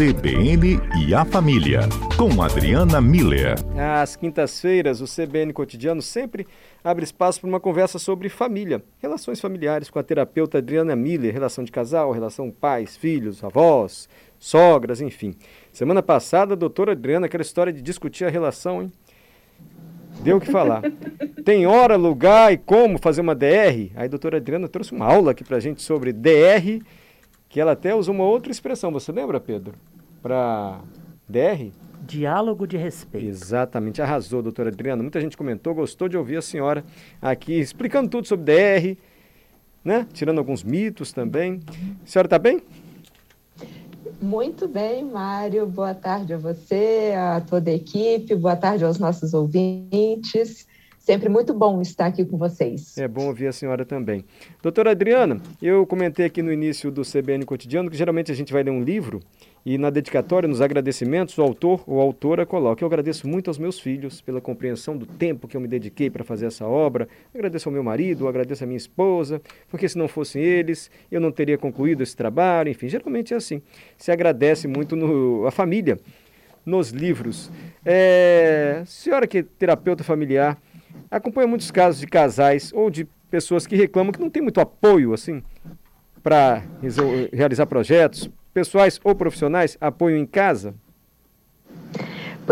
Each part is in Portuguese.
CBN e a Família, com Adriana Miller. Às quintas-feiras, o CBN Cotidiano sempre abre espaço para uma conversa sobre família, relações familiares com a terapeuta Adriana Miller, relação de casal, relação pais, filhos, avós, sogras, enfim. Semana passada, a doutora Adriana, aquela história de discutir a relação, hein? Deu o que falar. Tem hora, lugar e como fazer uma DR? Aí a doutora Adriana trouxe uma aula aqui para a gente sobre DR que ela até usou uma outra expressão, você lembra, Pedro? Para DR? Diálogo de respeito. Exatamente, arrasou, doutora Adriana. Muita gente comentou, gostou de ouvir a senhora aqui explicando tudo sobre DR, né? Tirando alguns mitos também. A senhora está bem? Muito bem, Mário. Boa tarde a você, a toda a equipe, boa tarde aos nossos ouvintes. Sempre muito bom estar aqui com vocês. É bom ouvir a senhora também. Doutora Adriana, eu comentei aqui no início do CBN Cotidiano que geralmente a gente vai ler um livro e na dedicatória, nos agradecimentos, o autor ou autora coloca: Eu agradeço muito aos meus filhos pela compreensão do tempo que eu me dediquei para fazer essa obra. Agradeço ao meu marido, agradeço à minha esposa, porque se não fossem eles, eu não teria concluído esse trabalho. Enfim, geralmente é assim. Se agradece muito no, a família nos livros. É, senhora que é terapeuta familiar, acompanha muitos casos de casais ou de pessoas que reclamam que não tem muito apoio assim para realizar projetos, pessoais ou profissionais, apoio em casa?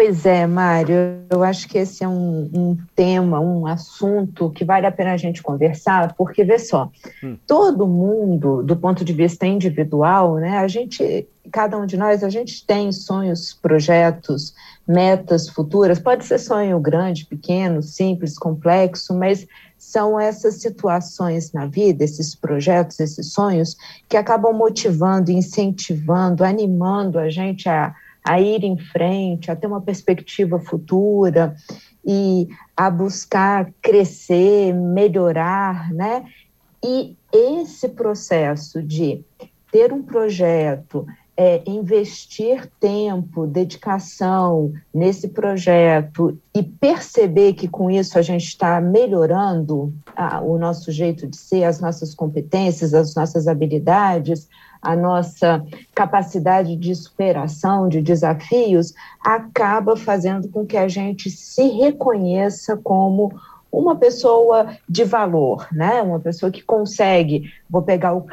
Pois é, Mário, eu acho que esse é um, um, tema, um assunto que vale a pena a gente conversar, porque vê só, hum. todo mundo, do ponto de vista individual, né, a gente, cada um de nós, a gente tem sonhos, projetos, metas futuras, pode ser sonho grande, pequeno, simples, complexo, mas são essas situações na vida, esses projetos, esses sonhos, que acabam motivando, incentivando, animando a gente a a ir em frente, a ter uma perspectiva futura e a buscar crescer, melhorar, né? E esse processo de ter um projeto, é, investir tempo, dedicação nesse projeto e perceber que com isso a gente está melhorando a, o nosso jeito de ser, as nossas competências, as nossas habilidades, a nossa capacidade de superação de desafios, acaba fazendo com que a gente se reconheça como uma pessoa de valor, né? Uma pessoa que consegue, vou pegar o,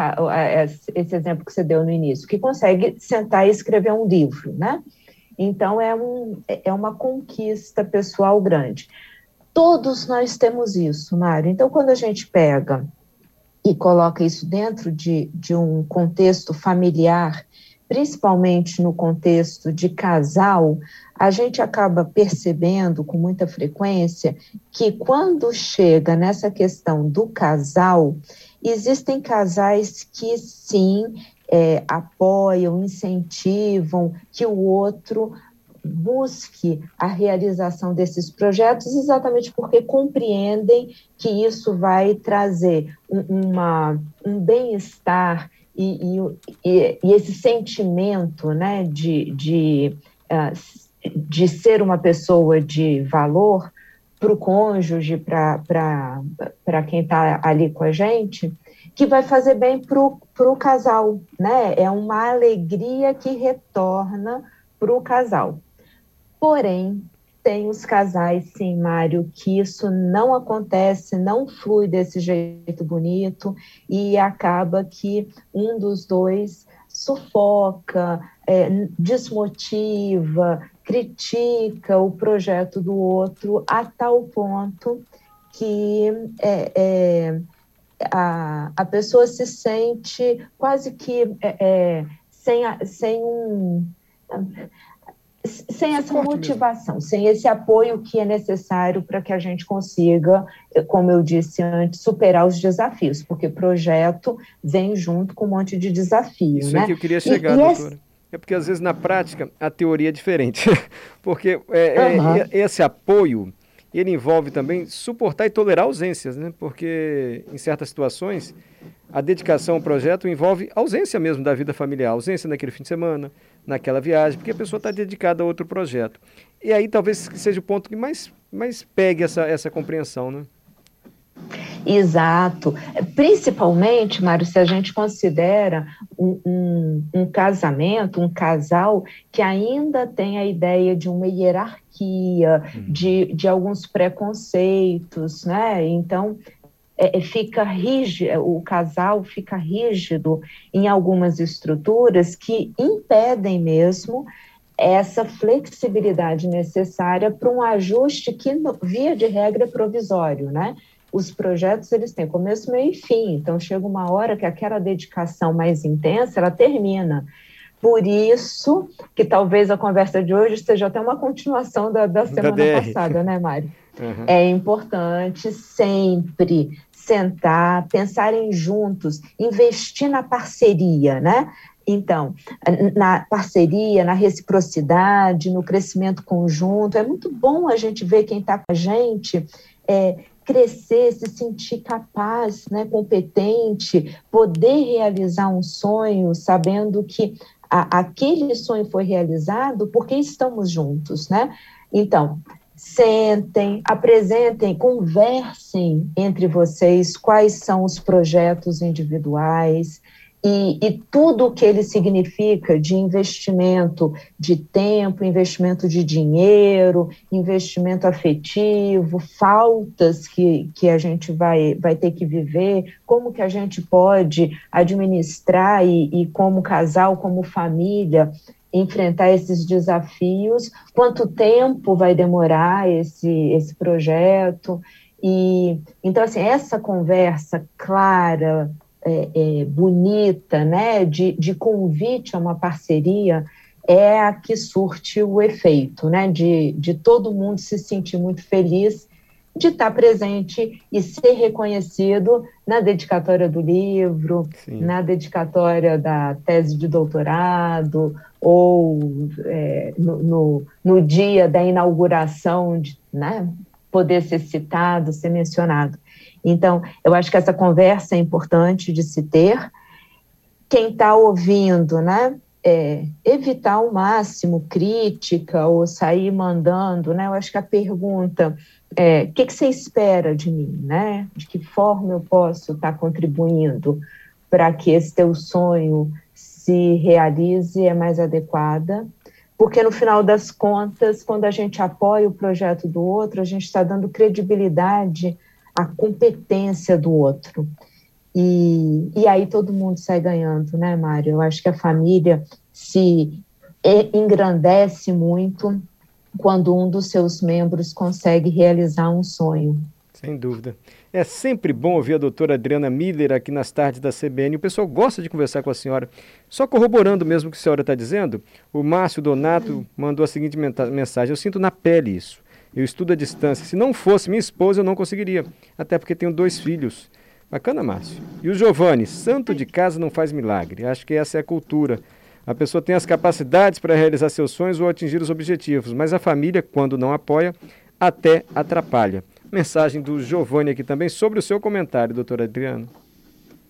esse exemplo que você deu no início, que consegue sentar e escrever um livro, né? Então é, um, é uma conquista pessoal grande. Todos nós temos isso, Mário. Então, quando a gente pega e coloca isso dentro de, de um contexto familiar, principalmente no contexto de casal, a gente acaba percebendo com muita frequência que quando chega nessa questão do casal, existem casais que sim é, apoiam, incentivam que o outro busque a realização desses projetos exatamente porque compreendem que isso vai trazer um, uma, um bem-estar e, e, e, esse sentimento né, de, de, uh, de ser uma pessoa de valor para o cônjuge, para quem está ali com a gente, que vai fazer bem para o casal, né? É uma alegria que retorna para o casal. Porém, tem os casais, sim, Mário, que isso não acontece, não flui desse jeito bonito e acaba que um dos dois sufoca, é, desmotiva, critica o projeto do outro a tal ponto que é, é, a, a pessoa se sente quase que é, é, sem, sem um sem essa motivação, sem esse apoio que é necessário para que a gente consiga, como eu disse antes, superar os desafios, porque projeto vem junto com um monte de desafios. Isso né? é que eu queria chegar, e, doutora. E é porque às vezes na prática a teoria é diferente, porque é, uhum. é, esse apoio ele envolve também suportar e tolerar ausências, né? Porque em certas situações a dedicação ao projeto envolve ausência mesmo da vida familiar, ausência naquele fim de semana, naquela viagem, porque a pessoa está dedicada a outro projeto. E aí talvez seja o ponto que mais, mais pegue essa, essa compreensão, né? Exato. Principalmente, Mário, se a gente considera um, um, um, casamento, um casal que ainda tem a ideia de uma hierarquia, uhum. de, de alguns preconceitos, né? Então, é, é fica rígido, o casal fica rígido em algumas estruturas que impedem mesmo essa flexibilidade necessária para um ajuste que, via de regra, é provisório, né? Os projetos, eles têm começo, meio e fim, então chega uma hora que aquela dedicação mais intensa, ela termina. Por isso que talvez a conversa de hoje seja até uma continuação da, da semana da passada, né, Mário? Uhum. É importante sempre sentar, pensarem juntos, investir na parceria, né? Então, na parceria, na reciprocidade, no crescimento conjunto, é muito bom a gente ver quem está com a gente é, crescer, se sentir capaz, né, competente, poder realizar um sonho, sabendo que a, aquele sonho foi realizado porque estamos juntos, né? Então, sentem, apresentem, conversem entre vocês quais são os projetos individuais, e, e, tudo o que ele significa de investimento de tempo, investimento de dinheiro, investimento afetivo, faltas que, que a gente vai, vai ter que viver, como que a gente pode administrar e, e como casal, como família, enfrentar esses desafios, quanto tempo vai demorar esse, esse projeto. E então, assim, essa conversa clara, é, é, bonita, né, de, de convite a uma parceria, é a que surte o efeito, né, de, de todo mundo se sentir muito feliz de estar presente e ser reconhecido na dedicatória do livro, Sim. na dedicatória da tese de doutorado, ou é, no, no, no, dia da inauguração, de, né, poder ser citado, ser mencionado. Então, eu acho que essa conversa é importante de se ter. Quem está ouvindo, né? É, evitar ao máximo crítica ou sair mandando, né? Eu acho que a pergunta é, o que, que, você espera de mim, né? De que forma eu posso estar tá contribuindo para que esse teu sonho se realize é mais adequada, porque no final das contas, quando a gente apoia o projeto do outro, a gente está dando credibilidade a competência do outro. E, e aí todo mundo sai ganhando, né, Mário? Eu acho que a família se engrandece muito quando um dos seus membros consegue realizar um sonho. Sem dúvida. É sempre bom ouvir a doutora Adriana Miller aqui nas tardes da CBN. O pessoal gosta de conversar com a senhora. Só corroborando mesmo o que a senhora está dizendo, o Márcio Donato mandou a seguinte mensagem: Eu sinto na pele isso. Eu estudo à distância. Se não fosse minha esposa, eu não conseguiria. Até porque tenho dois filhos. Bacana, Márcio. E o Giovanni, santo de casa não faz milagre. Acho que essa é a cultura. A pessoa tem as capacidades para realizar seus sonhos ou atingir os objetivos, mas a família, quando não apoia, até atrapalha. Mensagem do Giovanni aqui também sobre o seu comentário, doutor Adriano.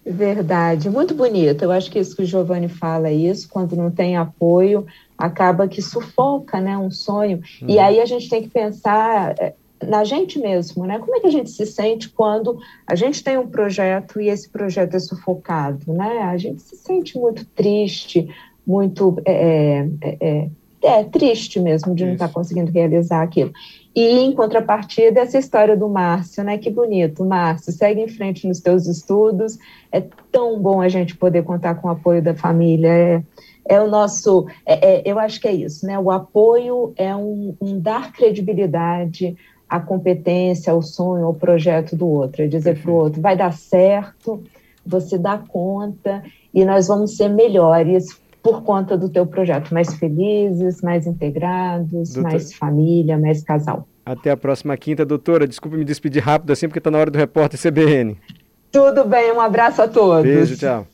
Verdade, muito bonito. Eu acho que isso que o Giovanni fala, isso, quando não tem apoio, acaba que sufoca né, um sonho. Uhum. E aí a gente tem que pensar eh, na gente mesmo, né? Como é que a gente se sente quando a gente tem um projeto e esse projeto é sufocado, né? A gente se sente muito triste, muito é, é, é, é triste mesmo de não estar conseguindo realizar aquilo. E em contrapartida, essa história do Márcio, né? Que bonito, Márcio, segue em frente nos teus estudos. É tão bom a gente poder contar com o apoio da família. É, é o nosso, é, é, eu acho que é isso, né? O apoio é um, um, dar credibilidade à competência, ao sonho, ao projeto do outro. É dizer para o outro, vai dar certo, você dá conta e nós vamos ser melhores por conta do teu projeto, mais felizes, mais integrados, Doutor... mais família, mais casal. Até a próxima quinta, doutora. Desculpe me despedir rápido assim, porque está na hora do repórter CBN. Tudo bem, um abraço a todos. Beijo, tchau.